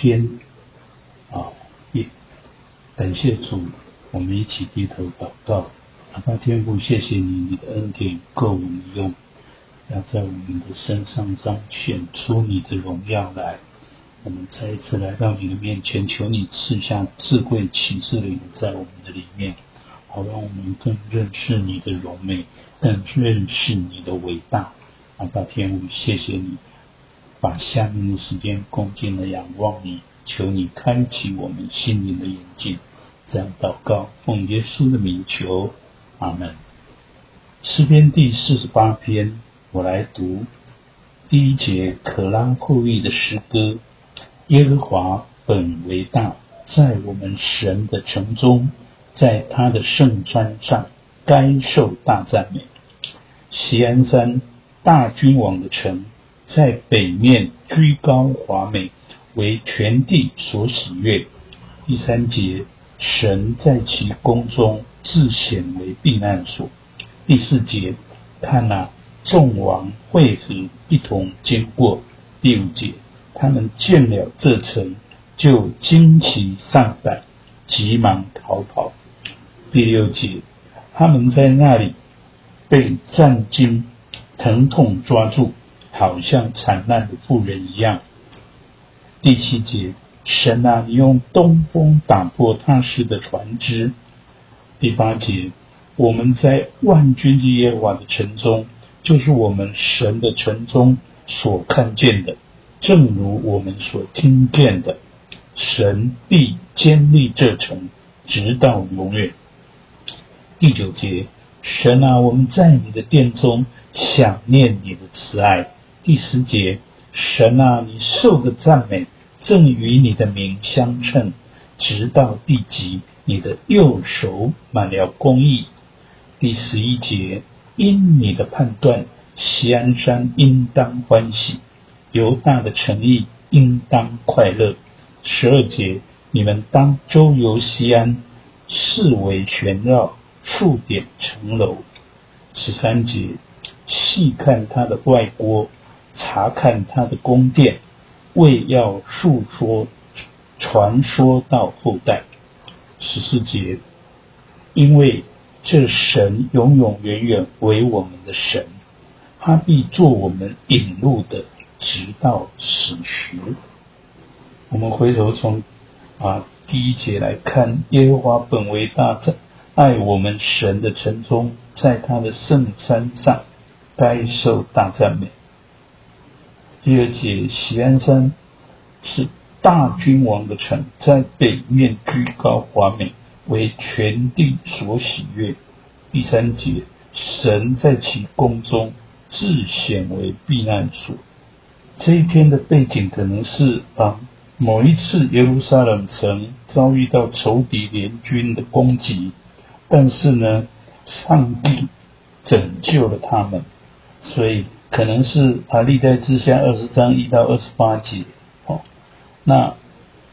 天啊，也感谢主，我们一起低头祷告。阿爸天父，谢谢你，你的恩典够我们用，要在我们的身上彰显出你的荣耀来。我们再一次来到你的面前，求你赐下智慧启示灵在我们的里面，好让我们更认识你的荣美，更认识你的伟大。阿爸天父，谢谢你，把下面的时间恭敬的仰望你，求你开启我们心灵的眼睛。这样祷告，奉耶稣的名求。阿门。诗篇第四十八篇，我来读第一节可拉后裔的诗歌。耶和华本为大，在我们神的城中，在他的圣山上，该受大赞美。锡安山，大君王的城，在北面居高华美，为全地所喜悦。第三节，神在其宫中。自显为避难所。第四节，看那、众王会合一同经过。第五节，他们见了这城，就惊奇丧胆，急忙逃跑。第六节，他们在那里被战兢疼痛抓住，好像惨难的妇人一样。第七节，神啊，你用东风打破他施的船只。第八节，我们在万军之耶和华的城中，就是我们神的城中所看见的，正如我们所听见的，神必坚立这城，直到永远。第九节，神啊，我们在你的殿中想念你的慈爱。第十节，神啊，你受的赞美正与你的名相称，直到地极。你的右手满了公义。第十一节，因你的判断，西安山应当欢喜，犹大的诚意应当快乐。十二节，你们当周游西安，四围旋绕，数点城楼。十三节，细看他的外郭，查看他的宫殿，为要述说传说到后代。十四节，因为这神永永远远为我们的神，他必做我们引路的，直到死时。我们回头从啊第一节来看，耶和华本为大，在爱我们神的城中，在他的圣山上，该受大赞美。第二节，锡安山是。大君王的城在北面居高华美，为全地所喜悦。第三节，神在其宫中自显为避难所。这一篇的背景可能是啊，某一次耶路撒冷城遭遇到仇敌联军的攻击，但是呢，上帝拯救了他们，所以可能是啊，历代志下二十章一到二十八节。那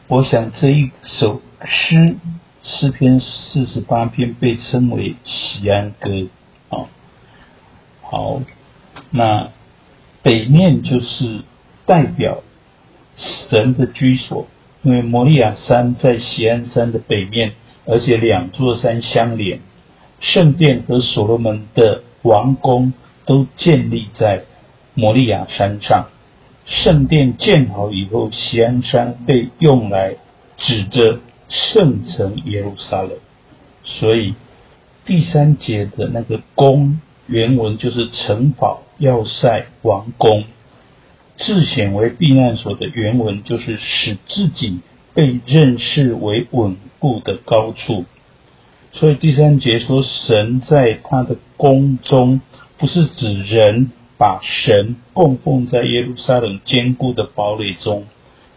我想这一首诗诗篇四十八篇被称为喜安歌啊。好，那北面就是代表神的居所，因为摩利亚山在喜安山的北面，而且两座山相连，圣殿和所罗门的王宫都建立在摩利亚山上。圣殿建好以后，锡安山被用来指着圣城耶路撒冷，所以第三节的那个宫原文就是城堡、要塞、王宫，自显为避难所的原文就是使自己被认识为稳固的高处。所以第三节说神在他的宫中，不是指人。把神供奉在耶路撒冷坚固的堡垒中，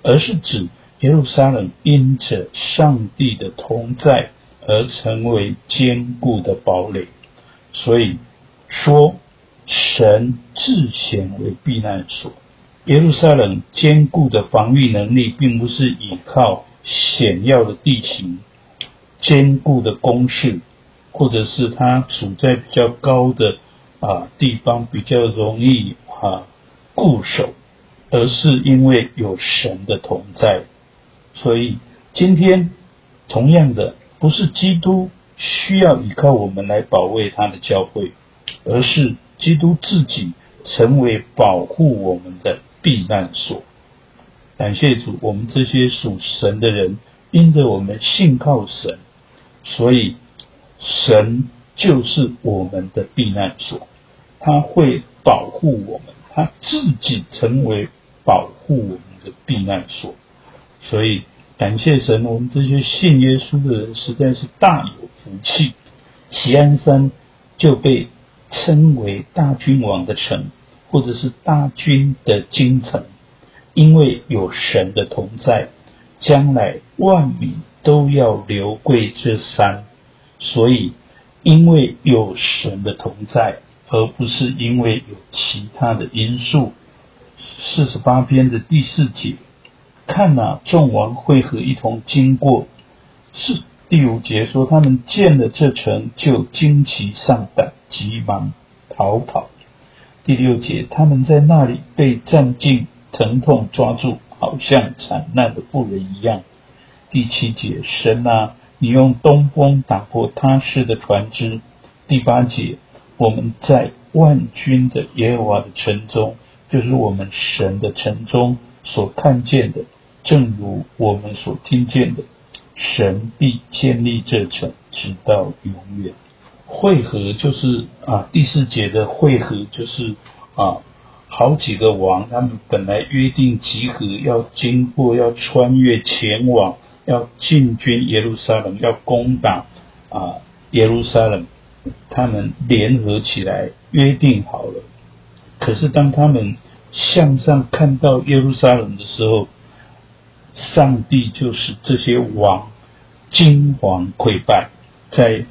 而是指耶路撒冷因着上帝的同在而成为坚固的堡垒。所以说，神自显为避难所。耶路撒冷坚固的防御能力，并不是依靠险要的地形、坚固的工事，或者是它处在比较高的。啊，地方比较容易啊，固守，而是因为有神的同在。所以今天同样的，不是基督需要依靠我们来保卫他的教会，而是基督自己成为保护我们的避难所。感谢主，我们这些属神的人，因着我们信靠神，所以神就是我们的避难所，他会保护我们，他自己成为保护我们的避难所。所以感谢神，我们这些信耶稣的人实在是大有福气。锡安山就被称为大君王的城，或者是大君的京城。因为有神的同在，将来万民都要流归这山，所以因为有神的同在，而不是因为有其他的因素。四十八篇的第四节，看哪，众王会合一同经过。是第五节说，他们见了这城，就惊奇丧胆，急忙逃跑。第六节，他们在那里被战尽。疼痛抓住，好像惨难的妇人一样。第七节，神啊，你用东风打破他施的船只。第八节，我们在万军的耶和华的城中，就是我们神的城中所看见的，正如我们所听见的，神必建立这城，直到永远。会合就是啊，第四节的会合就是啊。好几个王，他们本来约定集合，要经过，要穿越前往，要进军耶路撒冷，要攻打啊耶路撒冷。他们联合起来约定好了。可是当他们向上看到耶路撒冷的时候，上帝就使这些王惊惶溃败。在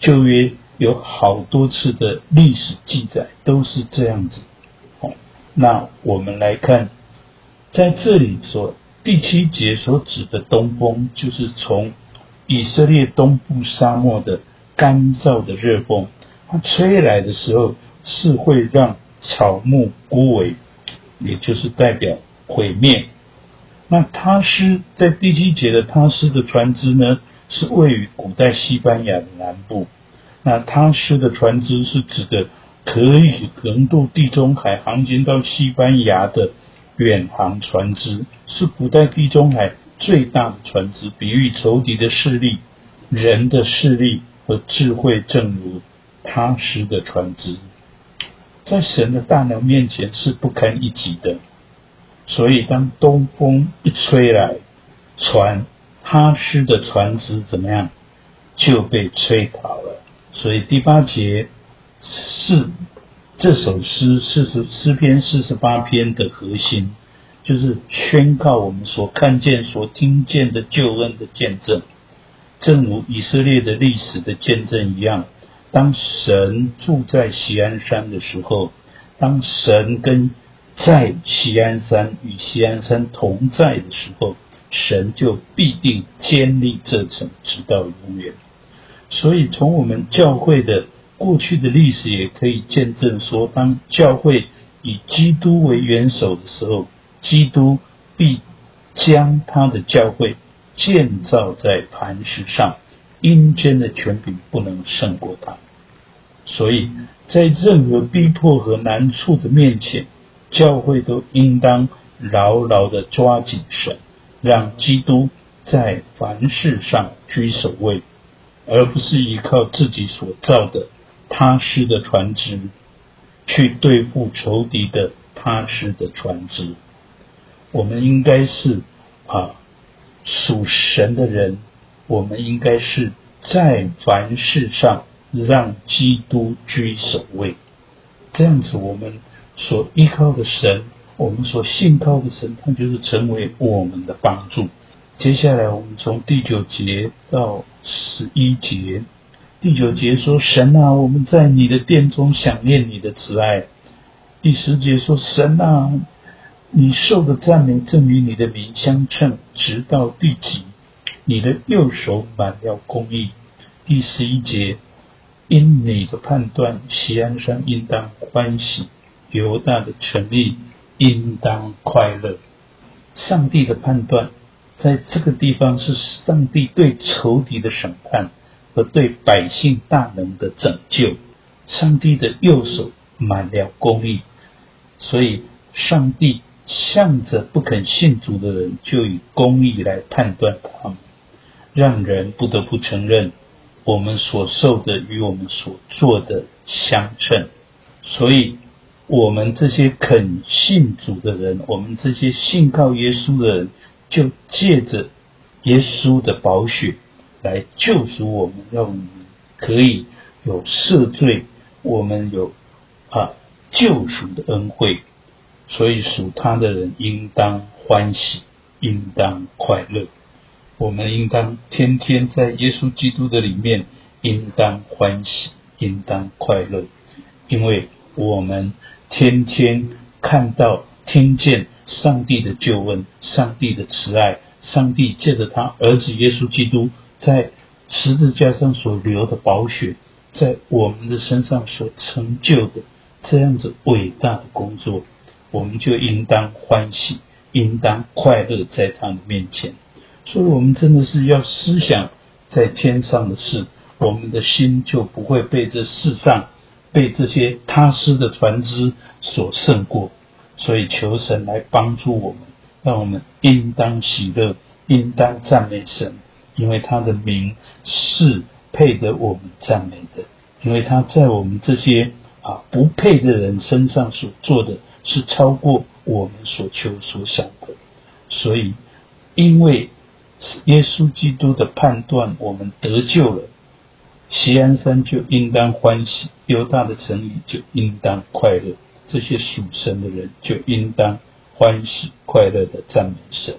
旧约有好多次的历史记载，都是这样子。那我们来看，在这里所第七节所指的东风，就是从以色列东部沙漠的干燥的热风，它吹来的时候，是会让草木枯萎，也就是代表毁灭。那他施在第七节的他施的船只呢，是位于古代西班牙的南部。那他施的船只是指的。可以横渡地中海，航行到西班牙的远航船只，是古代地中海最大的船只，比喻仇敌的势力、人的势力和智慧，正如踏实的船只，在神的大能面前是不堪一击的。所以，当东风一吹来，船踏实的船只怎么样，就被吹倒了。所以第八节。是这首诗四十诗篇四十八篇的核心，就是宣告我们所看见、所听见的救恩的见证，正如以色列的历史的见证一样。当神住在锡安山的时候，当神跟在锡安山与锡安山同在的时候，神就必定建立这城，直到永远。所以，从我们教会的。过去的历史也可以见证说，当教会以基督为元首的时候，基督必将他的教会建造在磐石上，阴间的权柄不能胜过他。所以在任何逼迫和难处的面前，教会都应当牢牢地抓紧神，让基督在凡事上居首位，而不是依靠自己所造的。他施的船只，去对付仇敌的他施的船只。我们应该是啊属神的人，我们应该是在凡事上让基督居首位。这样子，我们所依靠的神，我们所信靠的神，他就是成为我们的帮助。接下来，我们从第九节到十一节。第九节说：“神啊，我们在你的殿中想念你的慈爱。”第十节说：“神啊，你受的赞美正与你的名相称，直到地极。你的右手满了公义。”第十一节：“因你的判断，西安山应当欢喜，犹大的权利应当快乐。上帝的判断，在这个地方是上帝对仇敌的审判和对百姓大能的拯救。上帝的右手满了公义，所以上帝向着不肯信主的人，就以公义来判断他们，让人不得不承认我们所受的与我们所做的相称。所以，我们这些肯信主的人，我们这些信靠耶稣的人，就借着耶稣的宝血来救赎我们，让我们可以有赦罪，我们有啊救赎的恩惠。所以属他的人应当欢喜，应当快乐。我们应当天天在耶稣基督的里面，应当欢喜，应当快乐，因为我们天天看到、听见上帝的救恩、上帝的慈爱、上帝借着他儿子耶稣基督在十字架上所流的宝血，在我们的身上所成就的这样子伟大的工作。我们就应当欢喜，应当快乐在他的面前。所以，我们真的是要思想在天上的事，我们的心就不会被这世上、被这些他施的船只所胜过。所以，求神来帮助我们，让我们应当喜乐，应当赞美神，因为他的名是配得我们赞美的，因为他在我们这些啊不配的人身上所做的。是超过我们所求所想的，所以因为耶稣基督的判断，我们得救了。西安山就应当欢喜，犹大的城里就应当快乐，这些属神的人就应当欢喜快乐的赞美神。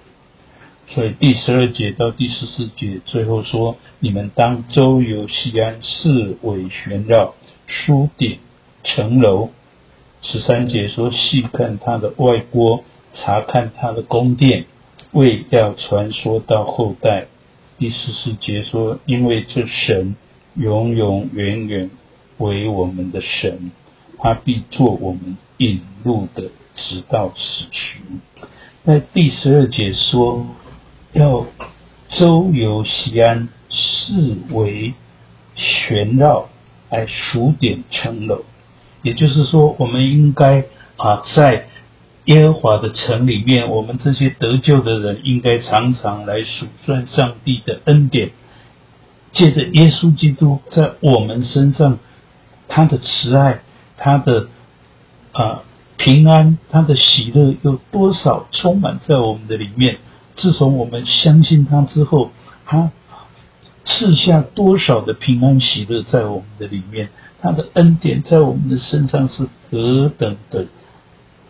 所以第十二节到第十四节最后说：你们当周游西安，四围旋绕，数点城楼。十三节说：细看他的外郭，查看他的宫殿，为要传说到后代。第十四节说：因为这神永永远远为我们的神，他必作我们引路的，直到死时。在第十二节说，要周游西安，四围旋绕，来数点城楼。也就是说，我们应该啊，在耶和华的城里面，我们这些得救的人，应该常常来数算上帝的恩典，借着耶稣基督在我们身上，他的慈爱，他的啊平安，他的喜乐有多少充满在我们的里面？自从我们相信他之后，他赐下多少的平安喜乐在我们的里面？他的恩典在我们的身上是何等的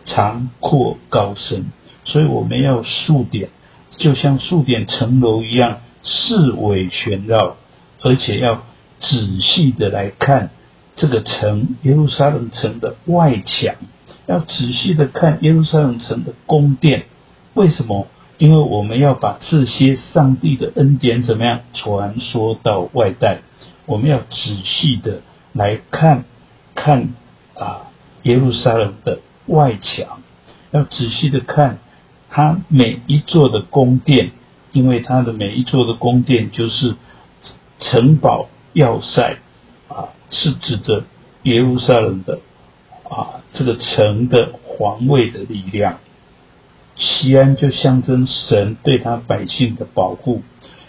长阔高深，所以我们要数点，就像数点城楼一样，四围旋绕，而且要仔细的来看这个城耶路撒冷城的外墙，要仔细的看耶路撒冷城的宫殿。为什么？因为我们要把这些上帝的恩典怎么样传说到外代，我们要仔细的。来看，看啊，耶路撒冷的外墙，要仔细的看它每一座的宫殿，因为它的每一座的宫殿就是城堡要塞啊，是指着耶路撒冷的啊这个城的皇位的力量。西安就象征神对他百姓的保护，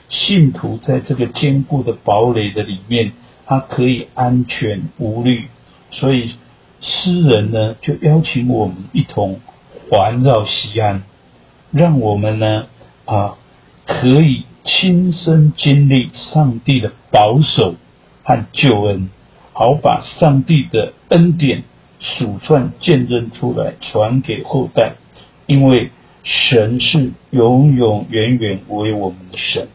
信徒在这个坚固的堡垒的里面。他可以安全无虑，所以诗人呢就邀请我们一同环绕西安，让我们呢啊可以亲身经历上帝的保守和救恩，好把上帝的恩典数算见证出来，传给后代。因为神是永永远远为我们的神，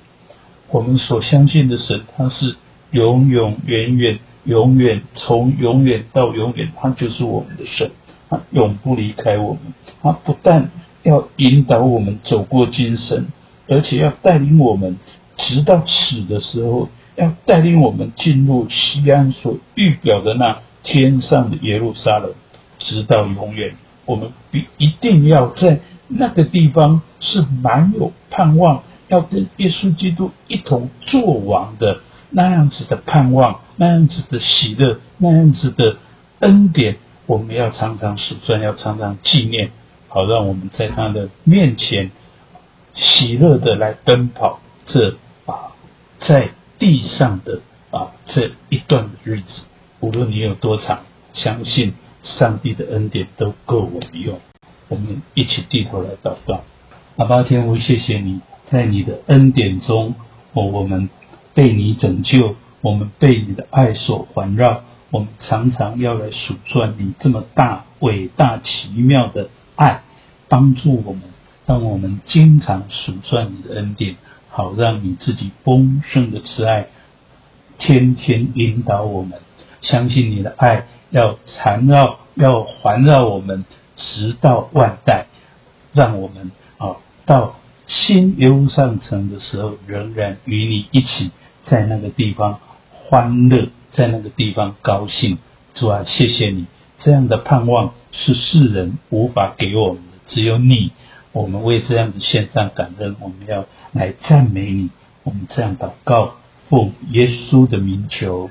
我们所相信的神，他是。永永远远，永远从永远到永远，他就是我们的神，他永不离开我们。他不但要引导我们走过今生，而且要带领我们直到死的时候，要带领我们进入西安所预表的那天上的耶路撒冷，直到永远。我们必一定要在那个地方是蛮有盼望，要跟耶稣基督一同作王的那样子的盼望，那样子的喜乐，那样子的恩典，我们要常常数算，要常常纪念，好让我们在他的面前喜乐的来奔跑。这啊，在地上的啊这一段的日子，无论你有多长，相信上帝的恩典都够我们用。我们一起低头来祷告，阿爸天父，谢谢你在你的恩典中，哦，我们被你拯救，我们被你的爱所环绕。我们常常要来数算你这么大、伟大、奇妙的爱，帮助我们，让我们经常数算你的恩典。好，让你自己丰盛的慈爱天天引导我们，相信你的爱要缠绕，要环绕我们，直到万代。让我们啊，到新耶路撒冷城的时候，仍然与你一起在那个地方欢乐，在那个地方高兴。主啊，谢谢你，这样的盼望是世人无法给我们的，只有你。我们为这样子献上感恩，我们要来赞美你。我们这样祷告，奉耶稣的名求，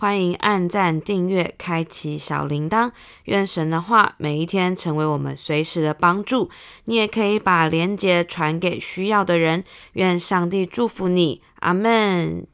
欢迎按赞、订阅、开启小铃铛。愿神的话每一天成为我们随时的帮助。你也可以把连接传给需要的人。愿上帝祝福你，阿门。